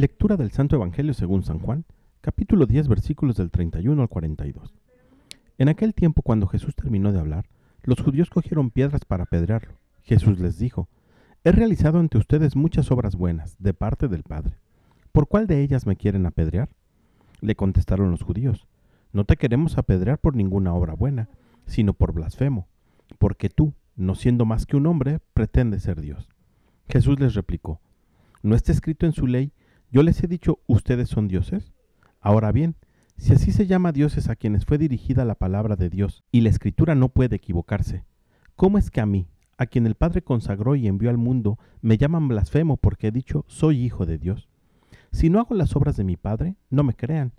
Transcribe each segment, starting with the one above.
Lectura del Santo Evangelio según San Juan, capítulo 10, versículos del 31 al 42. En aquel tiempo, cuando Jesús terminó de hablar, los judíos cogieron piedras para apedrearlo. Jesús les dijo, He realizado ante ustedes muchas obras buenas, de parte del Padre. ¿Por cuál de ellas me quieren apedrear? Le contestaron los judíos, No te queremos apedrear por ninguna obra buena, sino por blasfemo, porque tú, no siendo más que un hombre, pretendes ser Dios. Jesús les replicó, ¿no está escrito en su ley, yo les he dicho, ustedes son dioses? Ahora bien, si así se llama dioses a quienes fue dirigida la palabra de Dios, y la escritura no puede equivocarse, ¿cómo es que a mí, a quien el Padre consagró y envió al mundo, me llaman blasfemo porque he dicho, soy hijo de Dios? Si no hago las obras de mi Padre, no me crean,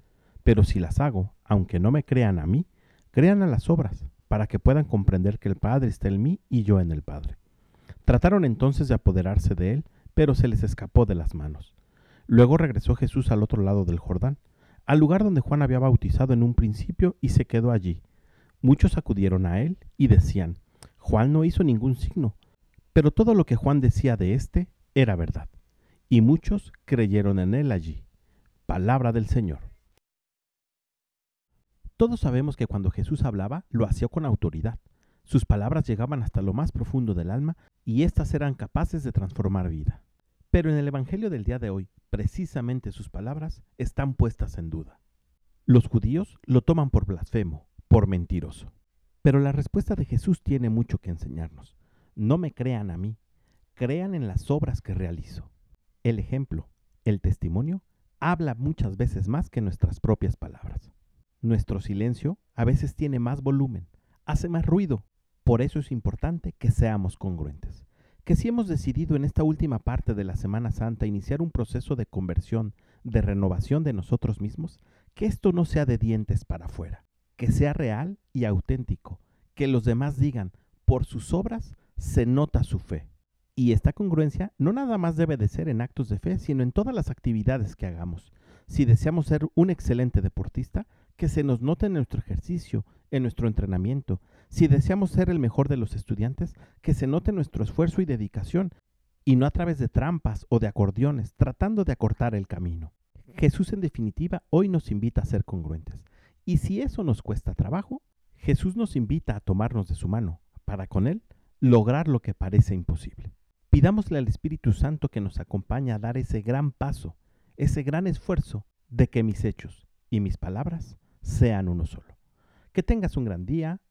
pero si las hago, aunque no me crean a mí, crean a las obras, para que puedan comprender que el Padre está en mí y yo en el Padre. Trataron entonces de apoderarse de él, pero se les escapó de las manos. Luego regresó Jesús al otro lado del Jordán, al lugar donde Juan había bautizado en un principio, y se quedó allí. Muchos acudieron a él y decían, Juan no hizo ningún signo, pero todo lo que Juan decía de éste era verdad. Y muchos creyeron en él allí. Palabra del Señor. Todos sabemos que cuando Jesús hablaba, lo hacía con autoridad. Sus palabras llegaban hasta lo más profundo del alma y éstas eran capaces de transformar vida. Pero en el Evangelio del día de hoy, precisamente sus palabras están puestas en duda. Los judíos lo toman por blasfemo, por mentiroso. Pero la respuesta de Jesús tiene mucho que enseñarnos. No me crean a mí, crean en las obras que realizo. El ejemplo, el testimonio, habla muchas veces más que nuestras propias palabras. Nuestro silencio a veces tiene más volumen, hace más ruido. Por eso es importante que seamos congruentes. Que si hemos decidido en esta última parte de la Semana Santa iniciar un proceso de conversión, de renovación de nosotros mismos, que esto no sea de dientes para afuera, que sea real y auténtico, que los demás digan, por sus obras se nota su fe. Y esta congruencia no nada más debe de ser en actos de fe, sino en todas las actividades que hagamos. Si deseamos ser un excelente deportista, que se nos note en nuestro ejercicio, en nuestro entrenamiento. Si deseamos ser el mejor de los estudiantes, que se note nuestro esfuerzo y dedicación, y no a través de trampas o de acordeones, tratando de acortar el camino. Jesús en definitiva hoy nos invita a ser congruentes. Y si eso nos cuesta trabajo, Jesús nos invita a tomarnos de su mano, para con Él lograr lo que parece imposible. Pidámosle al Espíritu Santo que nos acompañe a dar ese gran paso, ese gran esfuerzo de que mis hechos y mis palabras sean uno solo. Que tengas un gran día